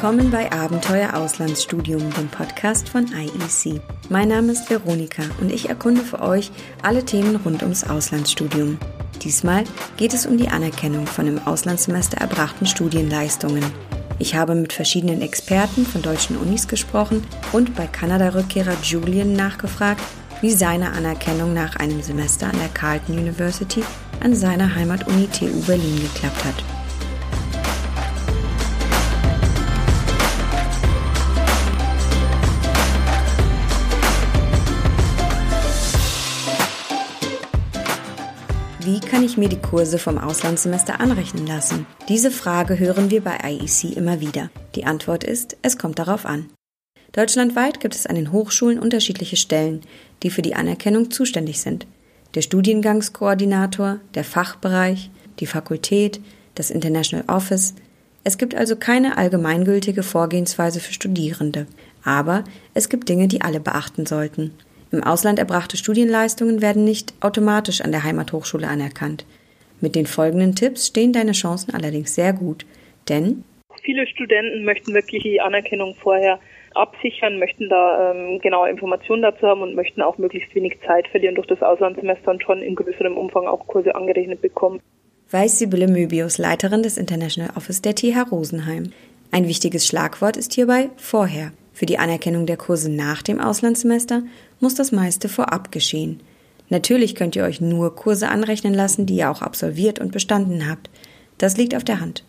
Willkommen bei Abenteuer Auslandsstudium, dem Podcast von IEC. Mein Name ist Veronika und ich erkunde für euch alle Themen rund ums Auslandsstudium. Diesmal geht es um die Anerkennung von im Auslandssemester erbrachten Studienleistungen. Ich habe mit verschiedenen Experten von deutschen Unis gesprochen und bei Kanada-Rückkehrer Julian nachgefragt, wie seine Anerkennung nach einem Semester an der Carleton University an seiner Heimatuni TU Berlin geklappt hat. Wie kann ich mir die Kurse vom Auslandssemester anrechnen lassen? Diese Frage hören wir bei IEC immer wieder. Die Antwort ist, es kommt darauf an. Deutschlandweit gibt es an den Hochschulen unterschiedliche Stellen, die für die Anerkennung zuständig sind. Der Studiengangskoordinator, der Fachbereich, die Fakultät, das International Office. Es gibt also keine allgemeingültige Vorgehensweise für Studierende. Aber es gibt Dinge, die alle beachten sollten. Im Ausland erbrachte Studienleistungen werden nicht automatisch an der Heimathochschule anerkannt. Mit den folgenden Tipps stehen deine Chancen allerdings sehr gut, denn viele Studenten möchten wirklich die Anerkennung vorher absichern, möchten da ähm, genaue Informationen dazu haben und möchten auch möglichst wenig Zeit verlieren durch das Auslandssemester und schon in größerem Umfang auch Kurse angerechnet bekommen. Weiß Sibylle Möbius, Leiterin des International Office der TH Rosenheim. Ein wichtiges Schlagwort ist hierbei vorher. Für die Anerkennung der Kurse nach dem Auslandssemester muss das meiste vorab geschehen. Natürlich könnt ihr euch nur Kurse anrechnen lassen, die ihr auch absolviert und bestanden habt. Das liegt auf der Hand.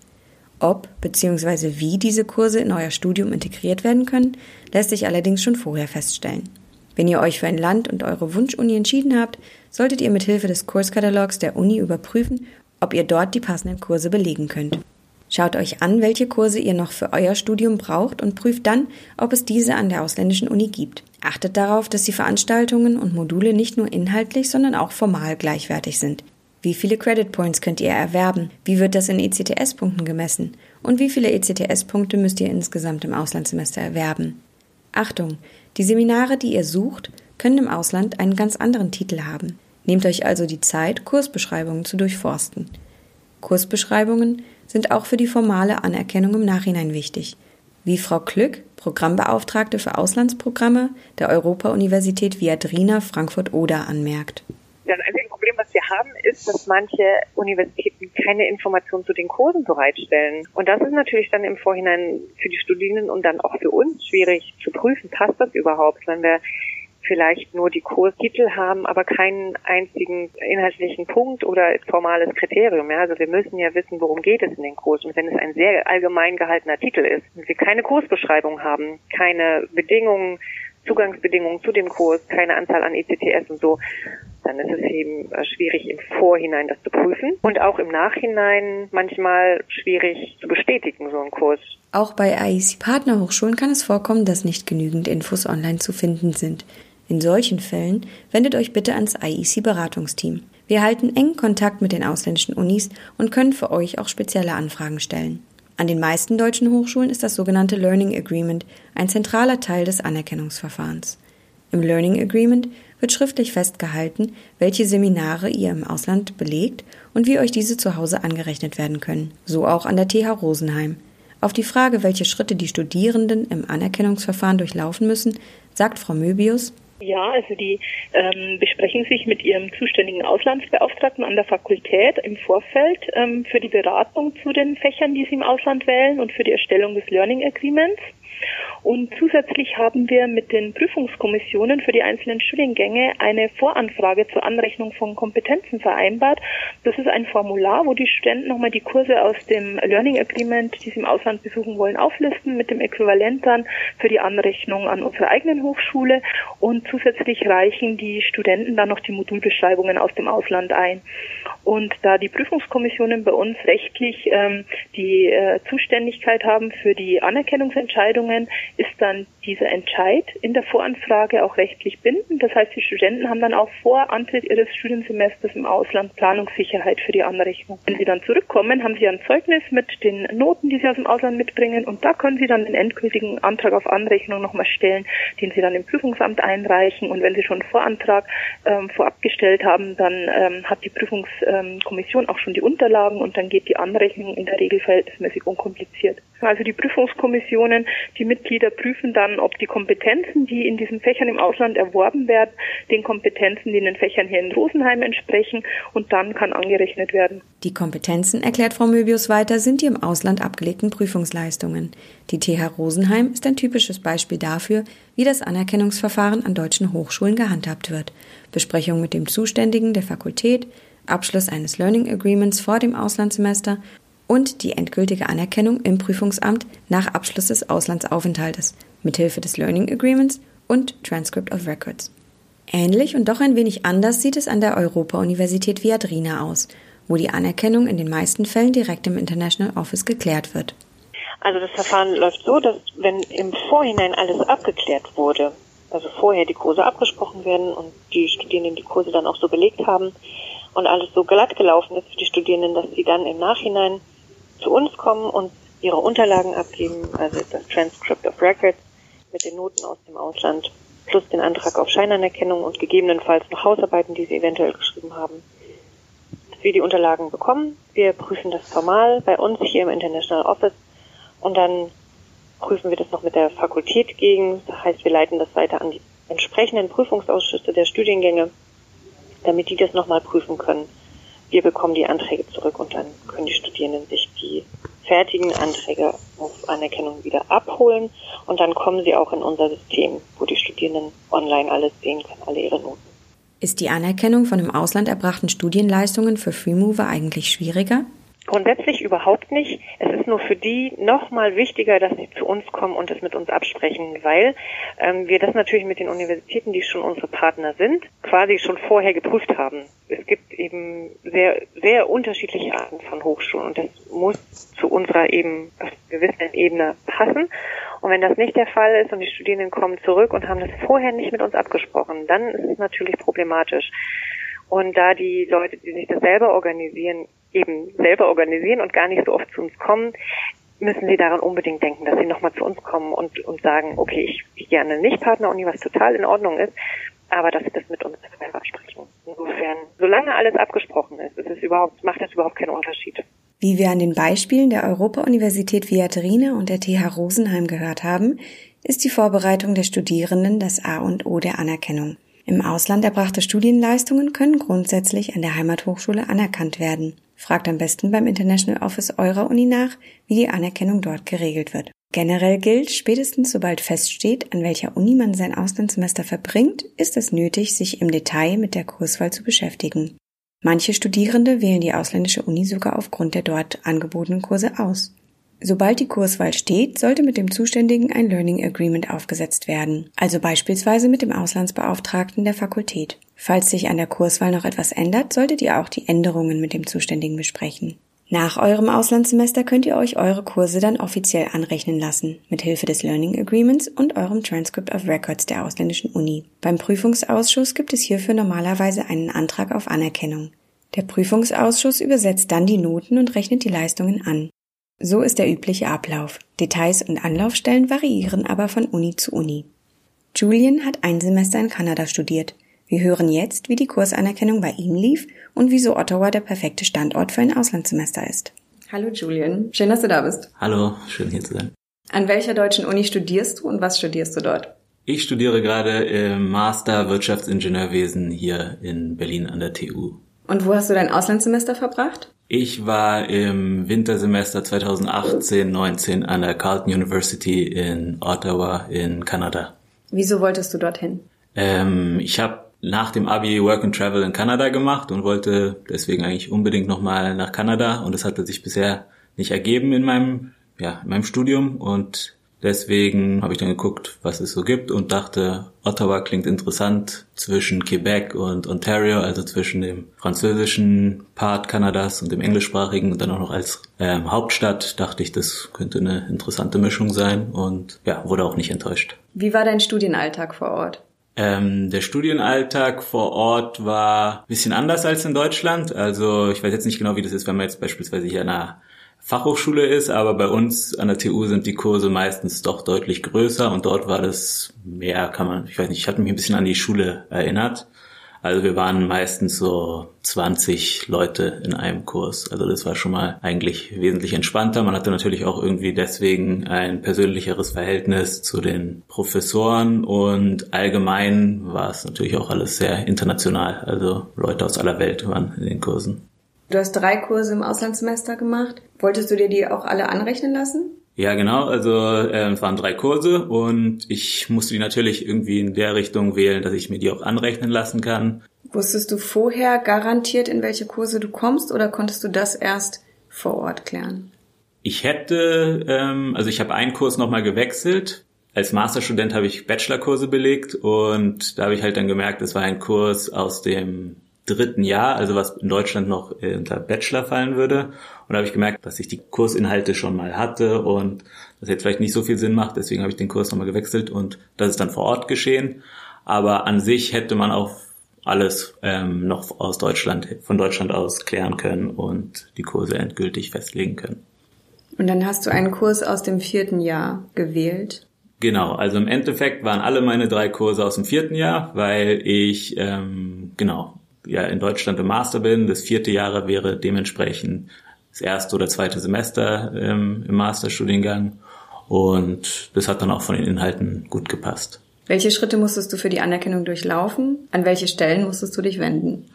Ob bzw. wie diese Kurse in euer Studium integriert werden können, lässt sich allerdings schon vorher feststellen. Wenn ihr euch für ein Land und eure Wunschuni entschieden habt, solltet ihr mit Hilfe des Kurskatalogs der Uni überprüfen, ob ihr dort die passenden Kurse belegen könnt. Schaut euch an, welche Kurse ihr noch für euer Studium braucht und prüft dann, ob es diese an der ausländischen Uni gibt. Achtet darauf, dass die Veranstaltungen und Module nicht nur inhaltlich, sondern auch formal gleichwertig sind. Wie viele Credit Points könnt ihr erwerben? Wie wird das in ECTS-Punkten gemessen? Und wie viele ECTS-Punkte müsst ihr insgesamt im Auslandssemester erwerben? Achtung! Die Seminare, die ihr sucht, können im Ausland einen ganz anderen Titel haben. Nehmt euch also die Zeit, Kursbeschreibungen zu durchforsten. Kursbeschreibungen sind auch für die formale Anerkennung im Nachhinein wichtig. Wie Frau Klück, Programmbeauftragte für Auslandsprogramme der Europa-Universität Viadrina Frankfurt-Oder anmerkt. Das einzige Problem, was wir haben, ist, dass manche Universitäten keine Informationen zu den Kursen bereitstellen. Und das ist natürlich dann im Vorhinein für die Studierenden und dann auch für uns schwierig zu prüfen, passt das überhaupt, wenn wir vielleicht nur die Kurstitel haben, aber keinen einzigen inhaltlichen Punkt oder formales Kriterium. Ja? Also wir müssen ja wissen, worum geht es in den Kurs. Und wenn es ein sehr allgemein gehaltener Titel ist und wir keine Kursbeschreibung haben, keine Bedingungen, Zugangsbedingungen zu dem Kurs, keine Anzahl an ECTS und so, dann ist es eben äh, schwierig im Vorhinein das zu prüfen und auch im Nachhinein manchmal schwierig zu bestätigen, so ein Kurs. Auch bei IEC Partnerhochschulen kann es vorkommen, dass nicht genügend Infos online zu finden sind. In solchen Fällen wendet euch bitte ans IEC Beratungsteam. Wir halten engen Kontakt mit den ausländischen Unis und können für euch auch spezielle Anfragen stellen. An den meisten deutschen Hochschulen ist das sogenannte Learning Agreement ein zentraler Teil des Anerkennungsverfahrens. Im Learning Agreement wird schriftlich festgehalten, welche Seminare ihr im Ausland belegt und wie euch diese zu Hause angerechnet werden können. So auch an der TH Rosenheim. Auf die Frage, welche Schritte die Studierenden im Anerkennungsverfahren durchlaufen müssen, sagt Frau Möbius, ja, also die ähm, besprechen sich mit ihrem zuständigen Auslandsbeauftragten an der Fakultät im Vorfeld ähm, für die Beratung zu den Fächern, die sie im Ausland wählen und für die Erstellung des Learning Agreements. Und zusätzlich haben wir mit den Prüfungskommissionen für die einzelnen Studiengänge eine Voranfrage zur Anrechnung von Kompetenzen vereinbart. Das ist ein Formular, wo die Studenten nochmal die Kurse aus dem Learning Agreement, die sie im Ausland besuchen wollen, auflisten mit dem Äquivalent dann für die Anrechnung an unsere eigenen Hochschule. Und zusätzlich reichen die Studenten dann noch die Modulbeschreibungen aus dem Ausland ein. Und da die Prüfungskommissionen bei uns rechtlich ähm, die äh, Zuständigkeit haben für die Anerkennungsentscheidungen, ist dann dieser Entscheid in der Voranfrage auch rechtlich bindend. Das heißt, die Studenten haben dann auch vor Antritt ihres Studiensemesters im Ausland Planungssicherheit für die Anrechnung. Wenn sie dann zurückkommen, haben sie ein Zeugnis mit den Noten, die sie aus dem Ausland mitbringen und da können sie dann den endgültigen Antrag auf Anrechnung nochmal stellen, den sie dann im Prüfungsamt einreichen und wenn sie schon einen Vorantrag ähm, vorab gestellt haben, dann ähm, hat die Prüfungs ähm, Kommission auch schon die Unterlagen und dann geht die Anrechnung in der Regel verhältnismäßig unkompliziert. Also die Prüfungskommissionen, die Mitglieder prüfen dann, ob die Kompetenzen, die in diesen Fächern im Ausland erworben werden, den Kompetenzen, die in den Fächern hier in Rosenheim entsprechen und dann kann angerechnet werden. Die Kompetenzen, erklärt Frau Möbius weiter, sind die im Ausland abgelegten Prüfungsleistungen. Die TH Rosenheim ist ein typisches Beispiel dafür, wie das Anerkennungsverfahren an deutschen Hochschulen gehandhabt wird. Besprechung mit dem Zuständigen der Fakultät, Abschluss eines Learning Agreements vor dem Auslandssemester und die endgültige Anerkennung im Prüfungsamt nach Abschluss des Auslandsaufenthaltes mithilfe des Learning Agreements und Transcript of Records. Ähnlich und doch ein wenig anders sieht es an der Europa-Universität Viadrina aus, wo die Anerkennung in den meisten Fällen direkt im International Office geklärt wird. Also das Verfahren läuft so, dass wenn im Vorhinein alles abgeklärt wurde, also vorher die Kurse abgesprochen werden und die Studierenden die Kurse dann auch so belegt haben und alles so glatt gelaufen ist für die Studierenden, dass sie dann im Nachhinein zu uns kommen und ihre Unterlagen abgeben, also das Transcript of Records mit den Noten aus dem Ausland plus den Antrag auf Scheinanerkennung und gegebenenfalls noch Hausarbeiten, die sie eventuell geschrieben haben. Dass wir die Unterlagen bekommen, wir prüfen das formal bei uns hier im International Office und dann prüfen wir das noch mit der Fakultät gegen. Das heißt, wir leiten das weiter an die entsprechenden Prüfungsausschüsse der Studiengänge, damit die das nochmal prüfen können. Wir bekommen die Anträge zurück und dann können die Studierenden sich die fertigen Anträge auf Anerkennung wieder abholen und dann kommen sie auch in unser System, wo die Studierenden online alles sehen können, alle ihre Noten. Ist die Anerkennung von im Ausland erbrachten Studienleistungen für Freemover eigentlich schwieriger? Grundsätzlich überhaupt nicht. Es ist nur für die nochmal wichtiger, dass sie zu uns kommen und es mit uns absprechen, weil ähm, wir das natürlich mit den Universitäten, die schon unsere Partner sind, quasi schon vorher geprüft haben. Es gibt eben sehr, sehr unterschiedliche Arten von Hochschulen und das muss zu unserer eben gewissen Ebene passen. Und wenn das nicht der Fall ist und die Studierenden kommen zurück und haben das vorher nicht mit uns abgesprochen, dann ist es natürlich problematisch. Und da die Leute, die sich das selber organisieren, eben selber organisieren und gar nicht so oft zu uns kommen, müssen sie daran unbedingt denken, dass sie nochmal zu uns kommen und, und sagen, okay, ich, ich gerne nicht Partneruni, was total in Ordnung ist, aber dass sie das mit uns selber absprechen. Insofern, solange alles abgesprochen ist, ist es überhaupt, macht das überhaupt keinen Unterschied. Wie wir an den Beispielen der Europa-Universität Viatrina und der TH Rosenheim gehört haben, ist die Vorbereitung der Studierenden das A und O der Anerkennung. Im Ausland erbrachte Studienleistungen können grundsätzlich an der Heimathochschule anerkannt werden. Fragt am besten beim International Office eurer Uni nach, wie die Anerkennung dort geregelt wird. Generell gilt, spätestens sobald feststeht, an welcher Uni man sein Auslandssemester verbringt, ist es nötig, sich im Detail mit der Kurswahl zu beschäftigen. Manche Studierende wählen die ausländische Uni sogar aufgrund der dort angebotenen Kurse aus. Sobald die Kurswahl steht, sollte mit dem Zuständigen ein Learning Agreement aufgesetzt werden, also beispielsweise mit dem Auslandsbeauftragten der Fakultät. Falls sich an der Kurswahl noch etwas ändert, solltet ihr auch die Änderungen mit dem Zuständigen besprechen. Nach eurem Auslandssemester könnt ihr euch eure Kurse dann offiziell anrechnen lassen, mit Hilfe des Learning Agreements und eurem Transcript of Records der ausländischen Uni. Beim Prüfungsausschuss gibt es hierfür normalerweise einen Antrag auf Anerkennung. Der Prüfungsausschuss übersetzt dann die Noten und rechnet die Leistungen an. So ist der übliche Ablauf. Details und Anlaufstellen variieren aber von Uni zu Uni. Julian hat ein Semester in Kanada studiert. Wir hören jetzt, wie die Kursanerkennung bei ihm lief und wieso Ottawa der perfekte Standort für ein Auslandssemester ist. Hallo Julian, schön, dass du da bist. Hallo, schön hier zu sein. An welcher deutschen Uni studierst du und was studierst du dort? Ich studiere gerade im Master Wirtschaftsingenieurwesen hier in Berlin an der TU. Und wo hast du dein Auslandssemester verbracht? Ich war im Wintersemester 2018-19 an der Carleton University in Ottawa in Kanada. Wieso wolltest du dorthin? Ähm, ich habe nach dem Abi Work and Travel in Kanada gemacht und wollte deswegen eigentlich unbedingt nochmal nach Kanada und das hatte sich bisher nicht ergeben in meinem, ja, in meinem Studium und deswegen habe ich dann geguckt, was es so gibt und dachte, Ottawa klingt interessant zwischen Quebec und Ontario, also zwischen dem französischen Part Kanadas und dem englischsprachigen und dann auch noch als ähm, Hauptstadt dachte ich, das könnte eine interessante Mischung sein und ja, wurde auch nicht enttäuscht. Wie war dein Studienalltag vor Ort? Ähm, der Studienalltag vor Ort war ein bisschen anders als in Deutschland. Also ich weiß jetzt nicht genau, wie das ist, wenn man jetzt beispielsweise hier an einer Fachhochschule ist, aber bei uns an der TU sind die Kurse meistens doch deutlich größer und dort war das mehr, kann man, ich weiß nicht, ich hatte mich ein bisschen an die Schule erinnert. Also wir waren meistens so 20 Leute in einem Kurs. Also das war schon mal eigentlich wesentlich entspannter. Man hatte natürlich auch irgendwie deswegen ein persönlicheres Verhältnis zu den Professoren und allgemein war es natürlich auch alles sehr international. Also Leute aus aller Welt waren in den Kursen. Du hast drei Kurse im Auslandssemester gemacht. Wolltest du dir die auch alle anrechnen lassen? Ja, genau. Also äh, es waren drei Kurse und ich musste die natürlich irgendwie in der Richtung wählen, dass ich mir die auch anrechnen lassen kann. Wusstest du vorher garantiert, in welche Kurse du kommst oder konntest du das erst vor Ort klären? Ich hätte, ähm, also ich habe einen Kurs nochmal gewechselt. Als Masterstudent habe ich Bachelorkurse belegt und da habe ich halt dann gemerkt, es war ein Kurs aus dem dritten Jahr, also was in Deutschland noch unter Bachelor fallen würde. Und da habe ich gemerkt, dass ich die Kursinhalte schon mal hatte und das jetzt vielleicht nicht so viel Sinn macht. Deswegen habe ich den Kurs nochmal gewechselt und das ist dann vor Ort geschehen. Aber an sich hätte man auch alles ähm, noch aus Deutschland, von Deutschland aus klären können und die Kurse endgültig festlegen können. Und dann hast du einen Kurs aus dem vierten Jahr gewählt. Genau, also im Endeffekt waren alle meine drei Kurse aus dem vierten Jahr, weil ich ähm, genau ja in Deutschland im Master bin. Das vierte Jahr wäre dementsprechend das erste oder zweite Semester ähm, im Masterstudiengang und das hat dann auch von den Inhalten gut gepasst. Welche Schritte musstest du für die Anerkennung durchlaufen? An welche Stellen musstest du dich wenden?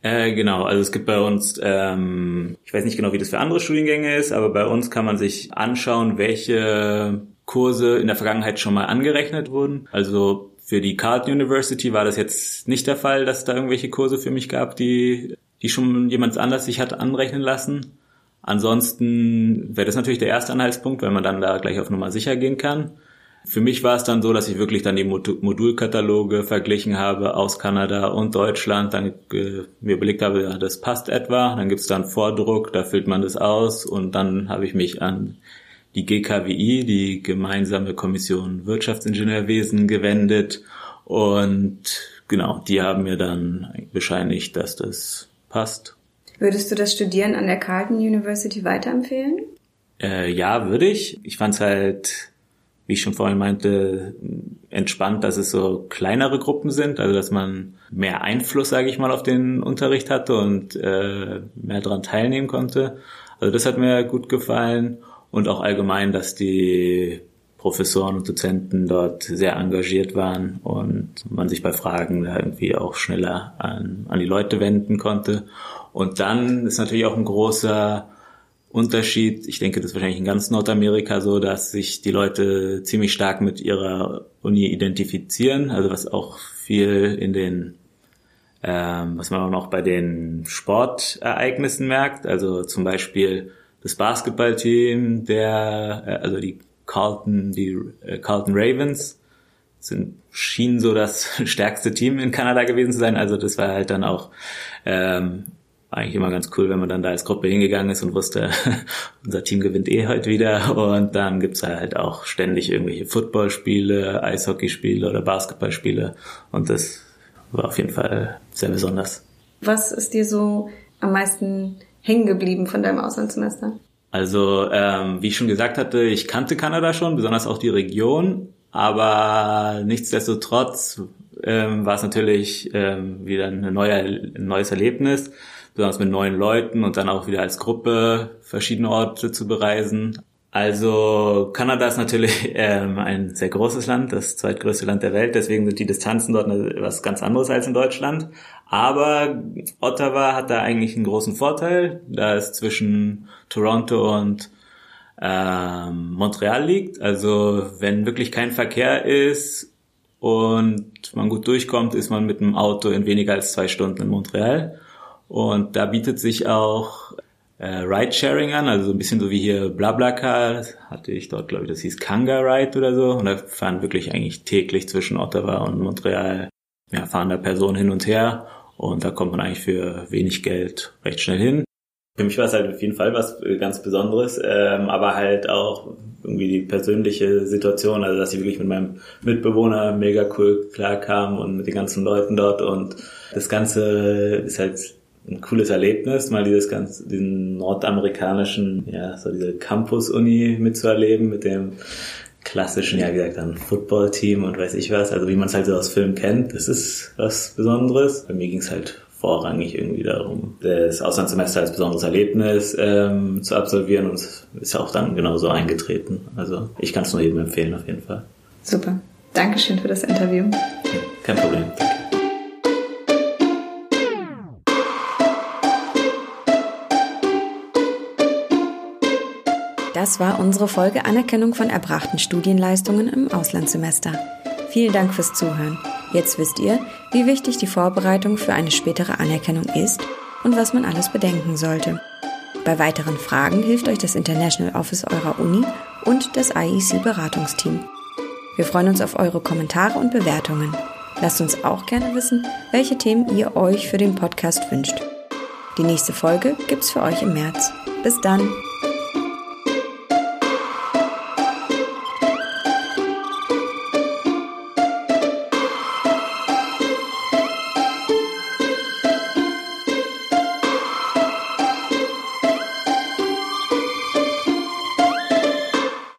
Äh, genau, also es gibt bei uns, ähm, ich weiß nicht genau, wie das für andere Studiengänge ist, aber bei uns kann man sich anschauen, welche Kurse in der Vergangenheit schon mal angerechnet wurden. Also für die Carleton University war das jetzt nicht der Fall, dass es da irgendwelche Kurse für mich gab, die, die schon jemand anders sich hat anrechnen lassen. Ansonsten wäre das natürlich der erste Anhaltspunkt, weil man dann da gleich auf Nummer sicher gehen kann. Für mich war es dann so, dass ich wirklich dann die Modulkataloge verglichen habe aus Kanada und Deutschland, dann äh, mir überlegt habe, ja, das passt etwa, dann gibt es dann Vordruck, da füllt man das aus und dann habe ich mich an die GKWI, die gemeinsame Kommission Wirtschaftsingenieurwesen, gewendet. Und genau, die haben mir dann bescheinigt, dass das passt. Würdest du das Studieren an der Carleton University weiterempfehlen? Äh, ja, würde ich. Ich fand es halt, wie ich schon vorhin meinte, entspannt, dass es so kleinere Gruppen sind, also dass man mehr Einfluss, sage ich mal, auf den Unterricht hatte und äh, mehr daran teilnehmen konnte. Also das hat mir gut gefallen und auch allgemein, dass die Professoren und Dozenten dort sehr engagiert waren und man sich bei Fragen irgendwie auch schneller an, an die Leute wenden konnte. Und dann ist natürlich auch ein großer Unterschied, ich denke, das ist wahrscheinlich in ganz Nordamerika so, dass sich die Leute ziemlich stark mit ihrer Uni identifizieren, also was auch viel in den, ähm, was man auch bei den Sportereignissen merkt, also zum Beispiel das Basketballteam der, äh, also die Carlton, die äh, Carlton Ravens sind, schienen so das stärkste Team in Kanada gewesen zu sein. Also das war halt dann auch ähm, eigentlich immer ganz cool, wenn man dann da als Gruppe hingegangen ist und wusste, unser Team gewinnt eh heute wieder. Und dann gibt's halt auch ständig irgendwelche Footballspiele, Eishockeyspiele oder Basketballspiele. Und das war auf jeden Fall sehr besonders. Was ist dir so am meisten hängen geblieben von deinem Auslandssemester? Also, ähm, wie ich schon gesagt hatte, ich kannte Kanada schon, besonders auch die Region, aber nichtsdestotrotz ähm, war es natürlich ähm, wieder eine neue, ein neues Erlebnis, besonders mit neuen Leuten und dann auch wieder als Gruppe verschiedene Orte zu bereisen. Also Kanada ist natürlich ähm, ein sehr großes Land, das zweitgrößte Land der Welt, deswegen sind die Distanzen dort was ganz anderes als in Deutschland. Aber Ottawa hat da eigentlich einen großen Vorteil, da es zwischen Toronto und ähm, Montreal liegt. Also wenn wirklich kein Verkehr ist und man gut durchkommt, ist man mit dem Auto in weniger als zwei Stunden in Montreal. Und da bietet sich auch äh, Ride-Sharing an, also so ein bisschen so wie hier BlaBlaCar, hatte ich dort, glaube ich, das hieß Kanga Ride oder so. Und da fahren wirklich eigentlich täglich zwischen Ottawa und Montreal, ja, fahren da Personen hin und her. Und da kommt man eigentlich für wenig Geld recht schnell hin. Für mich war es halt auf jeden Fall was ganz Besonderes, ähm, aber halt auch irgendwie die persönliche Situation, also dass ich wirklich mit meinem Mitbewohner mega cool klarkam und mit den ganzen Leuten dort und das Ganze ist halt ein cooles Erlebnis, mal dieses ganz, diesen nordamerikanischen, ja, so diese Campus-Uni mitzuerleben mit dem klassischen, ja wie gesagt, dann Football-Team und weiß ich was, also wie man es halt so aus Filmen kennt, das ist was Besonderes. Bei mir ging es halt vorrangig irgendwie darum, das Auslandssemester als besonderes Erlebnis ähm, zu absolvieren und es ist ja auch dann genauso eingetreten. Also ich kann es nur jedem empfehlen auf jeden Fall. Super. Dankeschön für das Interview. Kein Problem. Danke. Das war unsere Folge Anerkennung von erbrachten Studienleistungen im Auslandssemester. Vielen Dank fürs Zuhören. Jetzt wisst ihr, wie wichtig die Vorbereitung für eine spätere Anerkennung ist und was man alles bedenken sollte. Bei weiteren Fragen hilft euch das International Office eurer Uni und das IEC Beratungsteam. Wir freuen uns auf eure Kommentare und Bewertungen. Lasst uns auch gerne wissen, welche Themen ihr euch für den Podcast wünscht. Die nächste Folge gibt's für euch im März. Bis dann!